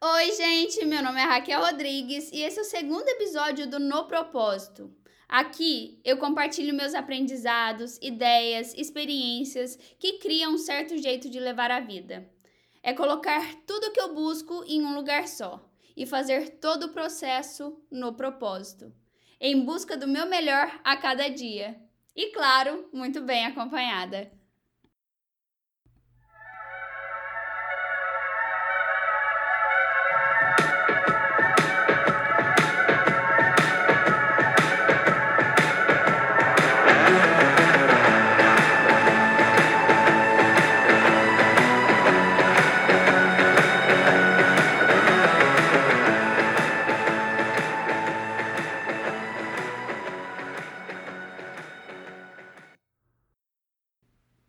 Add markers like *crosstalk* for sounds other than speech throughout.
Oi, gente, meu nome é Raquel Rodrigues e esse é o segundo episódio do No Propósito. Aqui eu compartilho meus aprendizados, ideias, experiências que criam um certo jeito de levar a vida. É colocar tudo que eu busco em um lugar só e fazer todo o processo no propósito, em busca do meu melhor a cada dia. E claro, muito bem acompanhada.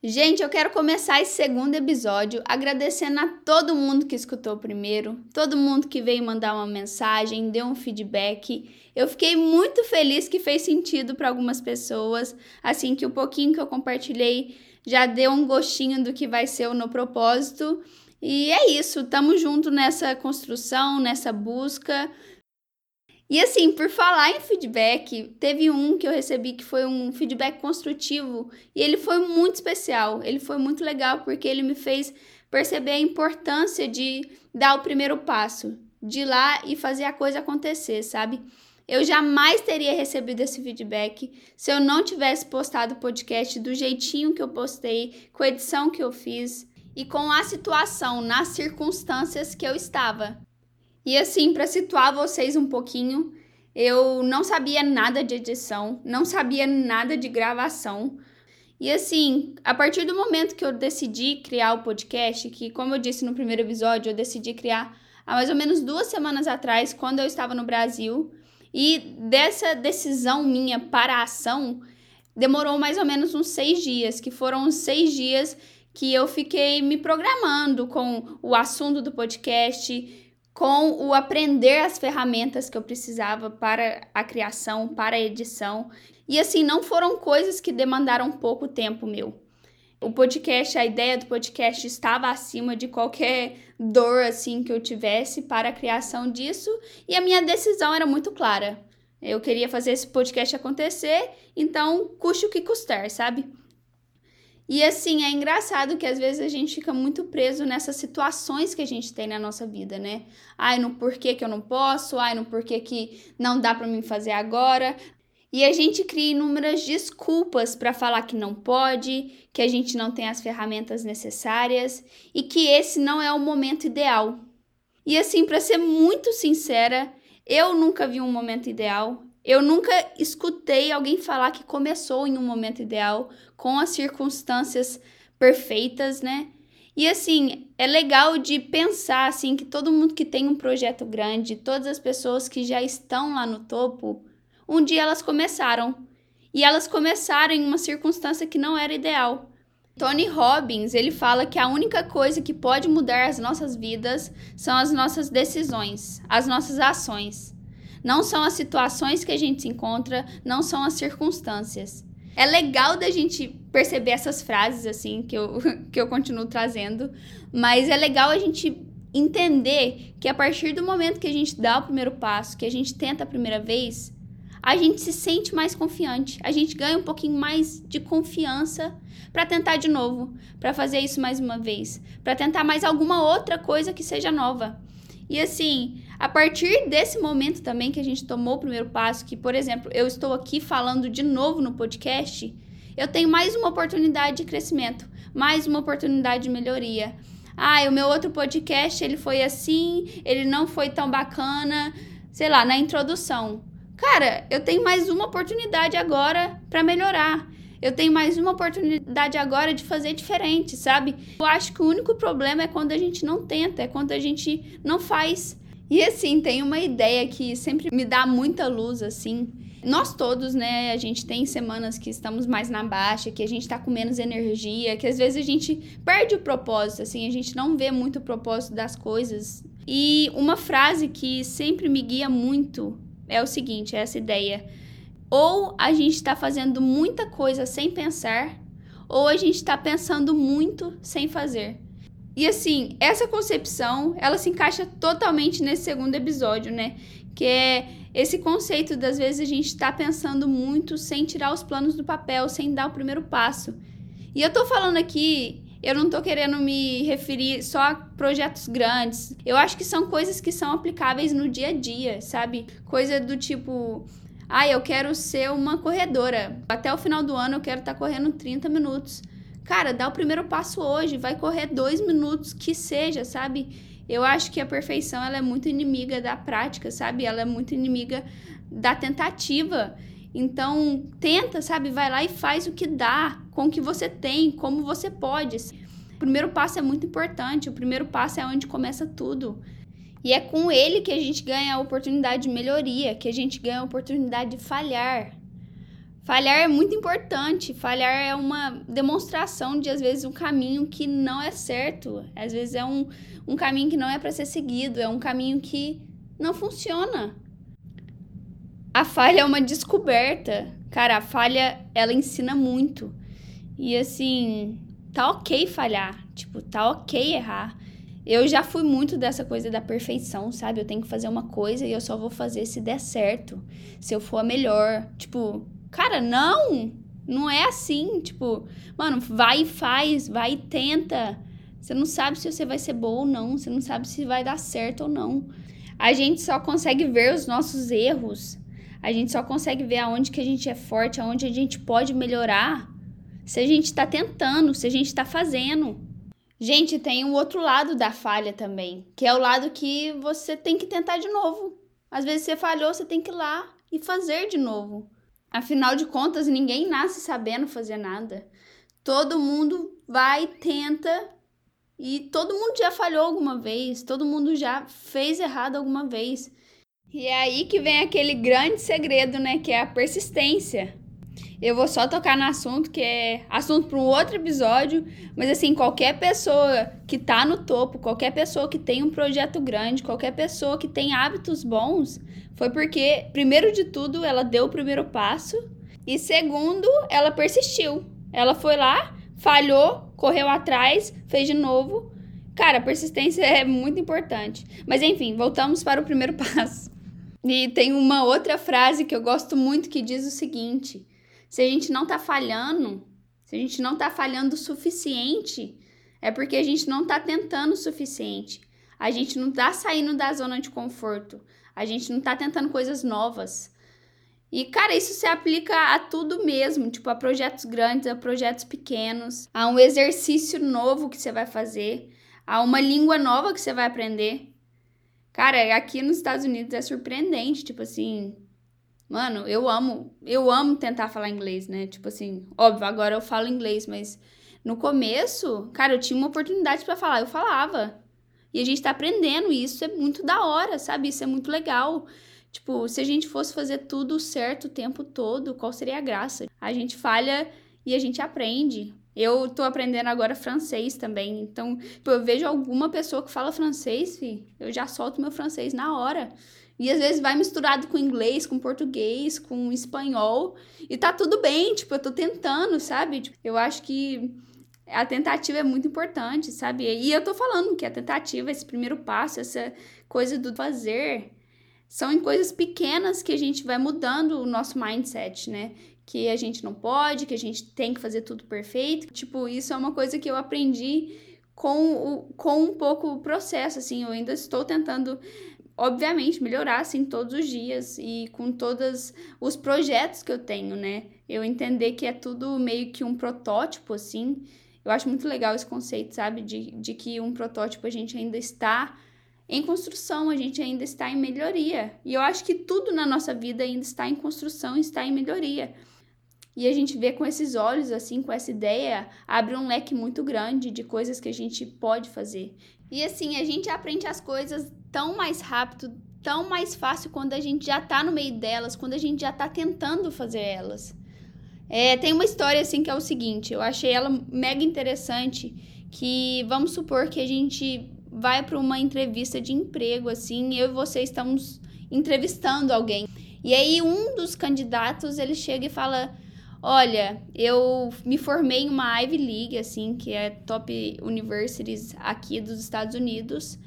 Gente, eu quero começar esse segundo episódio agradecendo a todo mundo que escutou o primeiro, todo mundo que veio mandar uma mensagem, deu um feedback. Eu fiquei muito feliz que fez sentido para algumas pessoas, assim que o pouquinho que eu compartilhei já deu um gostinho do que vai ser o no propósito. E é isso, estamos junto nessa construção, nessa busca. E assim, por falar em feedback, teve um que eu recebi que foi um feedback construtivo e ele foi muito especial. Ele foi muito legal porque ele me fez perceber a importância de dar o primeiro passo, de ir lá e fazer a coisa acontecer, sabe? Eu jamais teria recebido esse feedback se eu não tivesse postado o podcast do jeitinho que eu postei, com a edição que eu fiz e com a situação, nas circunstâncias que eu estava. E assim, para situar vocês um pouquinho, eu não sabia nada de edição, não sabia nada de gravação. E assim, a partir do momento que eu decidi criar o podcast, que como eu disse no primeiro episódio, eu decidi criar há mais ou menos duas semanas atrás, quando eu estava no Brasil, e dessa decisão minha para a ação, demorou mais ou menos uns seis dias, que foram seis dias que eu fiquei me programando com o assunto do podcast, com o aprender as ferramentas que eu precisava para a criação, para a edição. E assim, não foram coisas que demandaram pouco tempo meu. O podcast, a ideia do podcast estava acima de qualquer dor assim que eu tivesse para a criação disso, e a minha decisão era muito clara. Eu queria fazer esse podcast acontecer, então custe o que custar, sabe? E assim, é engraçado que às vezes a gente fica muito preso nessas situações que a gente tem na nossa vida, né? Ai, no porquê que eu não posso, ai, no porquê que não dá para mim fazer agora. E a gente cria inúmeras desculpas para falar que não pode, que a gente não tem as ferramentas necessárias e que esse não é o momento ideal. E assim, para ser muito sincera, eu nunca vi um momento ideal. Eu nunca escutei alguém falar que começou em um momento ideal, com as circunstâncias perfeitas, né? E assim, é legal de pensar assim que todo mundo que tem um projeto grande, todas as pessoas que já estão lá no topo, um dia elas começaram. E elas começaram em uma circunstância que não era ideal. Tony Robbins, ele fala que a única coisa que pode mudar as nossas vidas são as nossas decisões, as nossas ações. Não são as situações que a gente se encontra, não são as circunstâncias. É legal da gente perceber essas frases, assim, que eu, *laughs* que eu continuo trazendo, mas é legal a gente entender que a partir do momento que a gente dá o primeiro passo, que a gente tenta a primeira vez, a gente se sente mais confiante, a gente ganha um pouquinho mais de confiança para tentar de novo, para fazer isso mais uma vez, para tentar mais alguma outra coisa que seja nova. E assim, a partir desse momento também que a gente tomou o primeiro passo, que, por exemplo, eu estou aqui falando de novo no podcast, eu tenho mais uma oportunidade de crescimento, mais uma oportunidade de melhoria. Ah, o meu outro podcast, ele foi assim, ele não foi tão bacana, sei lá, na introdução. Cara, eu tenho mais uma oportunidade agora para melhorar. Eu tenho mais uma oportunidade agora de fazer diferente, sabe? Eu acho que o único problema é quando a gente não tenta, é quando a gente não faz. E assim, tem uma ideia que sempre me dá muita luz, assim. Nós todos, né, a gente tem semanas que estamos mais na baixa, que a gente tá com menos energia, que às vezes a gente perde o propósito, assim, a gente não vê muito o propósito das coisas. E uma frase que sempre me guia muito é o seguinte, é essa ideia ou a gente está fazendo muita coisa sem pensar, ou a gente está pensando muito sem fazer. E assim, essa concepção, ela se encaixa totalmente nesse segundo episódio, né? Que é esse conceito das vezes a gente tá pensando muito sem tirar os planos do papel, sem dar o primeiro passo. E eu tô falando aqui eu não tô querendo me referir só a projetos grandes. Eu acho que são coisas que são aplicáveis no dia a dia, sabe? Coisa do tipo, ah, eu quero ser uma corredora. Até o final do ano eu quero estar tá correndo 30 minutos. Cara, dá o primeiro passo hoje, vai correr dois minutos que seja, sabe? Eu acho que a perfeição ela é muito inimiga da prática, sabe? Ela é muito inimiga da tentativa. Então, tenta, sabe? Vai lá e faz o que dá, com o que você tem, como você pode. O primeiro passo é muito importante, o primeiro passo é onde começa tudo. E é com ele que a gente ganha a oportunidade de melhoria, que a gente ganha a oportunidade de falhar. Falhar é muito importante. Falhar é uma demonstração de, às vezes, um caminho que não é certo. Às vezes é um, um caminho que não é para ser seguido, é um caminho que não funciona. A falha é uma descoberta. Cara, a falha, ela ensina muito. E assim, tá ok falhar. Tipo, tá ok errar. Eu já fui muito dessa coisa da perfeição, sabe? Eu tenho que fazer uma coisa e eu só vou fazer se der certo. Se eu for a melhor. Tipo, cara, não! Não é assim. Tipo, mano, vai e faz, vai e tenta. Você não sabe se você vai ser boa ou não. Você não sabe se vai dar certo ou não. A gente só consegue ver os nossos erros a gente só consegue ver aonde que a gente é forte, aonde a gente pode melhorar, se a gente está tentando, se a gente está fazendo. Gente, tem o outro lado da falha também, que é o lado que você tem que tentar de novo. Às vezes você falhou, você tem que ir lá e fazer de novo. Afinal de contas, ninguém nasce sabendo fazer nada. Todo mundo vai, tenta e todo mundo já falhou alguma vez, todo mundo já fez errado alguma vez. E é aí que vem aquele grande segredo, né? Que é a persistência. Eu vou só tocar no assunto, que é assunto para um outro episódio, mas assim, qualquer pessoa que tá no topo, qualquer pessoa que tem um projeto grande, qualquer pessoa que tem hábitos bons, foi porque, primeiro de tudo, ela deu o primeiro passo, e segundo, ela persistiu. Ela foi lá, falhou, correu atrás, fez de novo. Cara, persistência é muito importante. Mas enfim, voltamos para o primeiro *laughs* passo. E tem uma outra frase que eu gosto muito que diz o seguinte: se a gente não tá falhando, se a gente não tá falhando o suficiente, é porque a gente não tá tentando o suficiente. A gente não tá saindo da zona de conforto. A gente não tá tentando coisas novas. E, cara, isso se aplica a tudo mesmo, tipo, a projetos grandes, a projetos pequenos, a um exercício novo que você vai fazer, a uma língua nova que você vai aprender. Cara, aqui nos Estados Unidos é surpreendente, tipo assim. Mano, eu amo, eu amo tentar falar inglês, né? Tipo assim, óbvio, agora eu falo inglês, mas no começo, cara, eu tinha uma oportunidade para falar, eu falava. E a gente tá aprendendo, e isso é muito da hora, sabe? Isso é muito legal. Tipo, se a gente fosse fazer tudo certo o tempo todo, qual seria a graça? A gente falha e a gente aprende. Eu tô aprendendo agora francês também. Então, tipo, eu vejo alguma pessoa que fala francês, fi, eu já solto meu francês na hora. E às vezes vai misturado com inglês, com português, com espanhol. E tá tudo bem, tipo, eu tô tentando, sabe? Tipo, eu acho que a tentativa é muito importante, sabe? E eu tô falando que a tentativa, esse primeiro passo, essa coisa do fazer, são em coisas pequenas que a gente vai mudando o nosso mindset, né? que a gente não pode, que a gente tem que fazer tudo perfeito. Tipo, isso é uma coisa que eu aprendi com, o, com um pouco o processo, assim, eu ainda estou tentando obviamente melhorar assim todos os dias e com todos os projetos que eu tenho, né? Eu entender que é tudo meio que um protótipo assim. Eu acho muito legal esse conceito, sabe, de, de que um protótipo a gente ainda está em construção, a gente ainda está em melhoria. E eu acho que tudo na nossa vida ainda está em construção, está em melhoria. E a gente vê com esses olhos, assim, com essa ideia, abre um leque muito grande de coisas que a gente pode fazer. E assim, a gente aprende as coisas tão mais rápido, tão mais fácil quando a gente já tá no meio delas, quando a gente já tá tentando fazer elas. É, tem uma história assim que é o seguinte, eu achei ela mega interessante, que vamos supor que a gente vai para uma entrevista de emprego assim, eu e você estamos entrevistando alguém. E aí um dos candidatos, ele chega e fala: Olha, eu me formei em uma Ivy League, assim, que é top universities aqui dos Estados Unidos.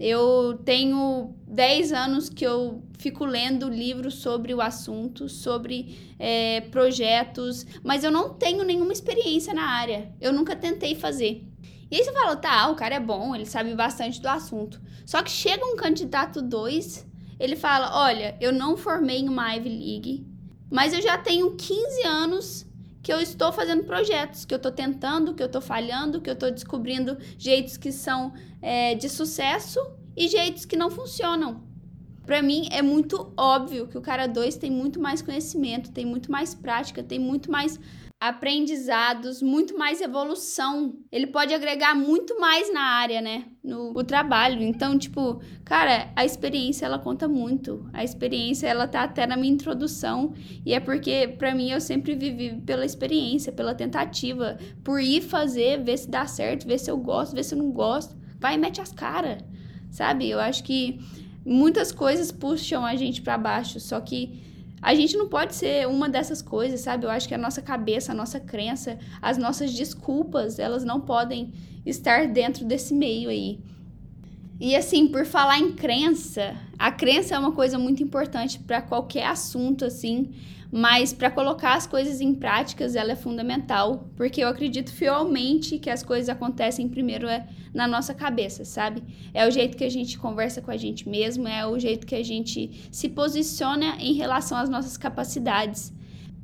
Eu tenho 10 anos que eu fico lendo livros sobre o assunto, sobre é, projetos, mas eu não tenho nenhuma experiência na área. Eu nunca tentei fazer. E aí você fala, tá, o cara é bom, ele sabe bastante do assunto. Só que chega um candidato 2, ele fala: olha, eu não formei em uma Ivy League, mas eu já tenho 15 anos que eu estou fazendo projetos, que eu estou tentando, que eu estou falhando, que eu estou descobrindo jeitos que são é, de sucesso e jeitos que não funcionam. Para mim é muito óbvio que o cara 2 tem muito mais conhecimento, tem muito mais prática, tem muito mais aprendizados, muito mais evolução. Ele pode agregar muito mais na área, né? No, no, trabalho. Então, tipo, cara, a experiência ela conta muito. A experiência ela tá até na minha introdução. E é porque, para mim, eu sempre vivi pela experiência, pela tentativa, por ir fazer, ver se dá certo, ver se eu gosto, ver se eu não gosto. Vai e mete as caras, sabe? Eu acho que muitas coisas puxam a gente para baixo, só que a gente não pode ser uma dessas coisas, sabe? Eu acho que a nossa cabeça, a nossa crença, as nossas desculpas, elas não podem estar dentro desse meio aí. E assim, por falar em crença, a crença é uma coisa muito importante para qualquer assunto assim, mas para colocar as coisas em práticas, ela é fundamental, porque eu acredito fielmente que as coisas acontecem primeiro é na nossa cabeça, sabe? É o jeito que a gente conversa com a gente mesmo, é o jeito que a gente se posiciona em relação às nossas capacidades.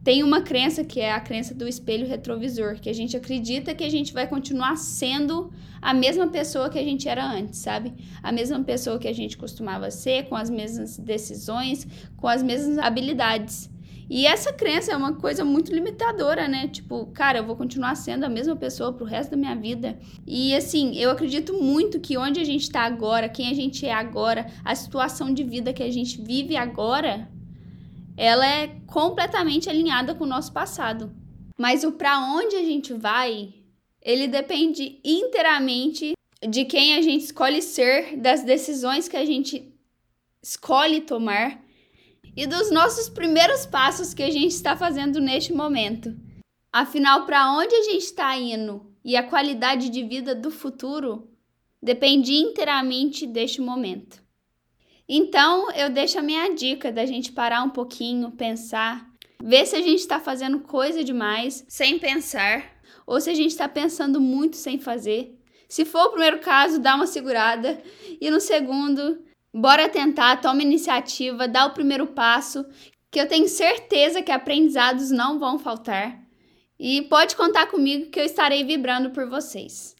Tem uma crença que é a crença do espelho retrovisor, que a gente acredita que a gente vai continuar sendo a mesma pessoa que a gente era antes, sabe? A mesma pessoa que a gente costumava ser, com as mesmas decisões, com as mesmas habilidades. E essa crença é uma coisa muito limitadora, né? Tipo, cara, eu vou continuar sendo a mesma pessoa pro resto da minha vida. E assim, eu acredito muito que onde a gente tá agora, quem a gente é agora, a situação de vida que a gente vive agora, ela é completamente alinhada com o nosso passado. Mas o para onde a gente vai, ele depende inteiramente de quem a gente escolhe ser, das decisões que a gente escolhe tomar e dos nossos primeiros passos que a gente está fazendo neste momento. Afinal, para onde a gente está indo e a qualidade de vida do futuro depende inteiramente deste momento. Então, eu deixo a minha dica da gente parar um pouquinho, pensar, ver se a gente está fazendo coisa demais sem pensar, ou se a gente está pensando muito sem fazer. Se for o primeiro caso, dá uma segurada. E no segundo, Bora tentar, toma iniciativa, dá o primeiro passo, que eu tenho certeza que aprendizados não vão faltar. E pode contar comigo que eu estarei vibrando por vocês.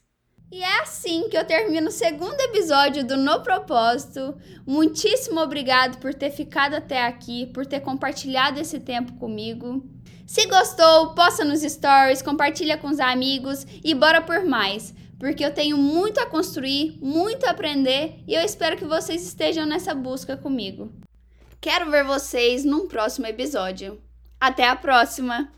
E é assim que eu termino o segundo episódio do No Propósito. Muitíssimo obrigado por ter ficado até aqui, por ter compartilhado esse tempo comigo. Se gostou, posta nos stories, compartilha com os amigos e bora por mais porque eu tenho muito a construir, muito a aprender e eu espero que vocês estejam nessa busca comigo. Quero ver vocês num próximo episódio. Até a próxima!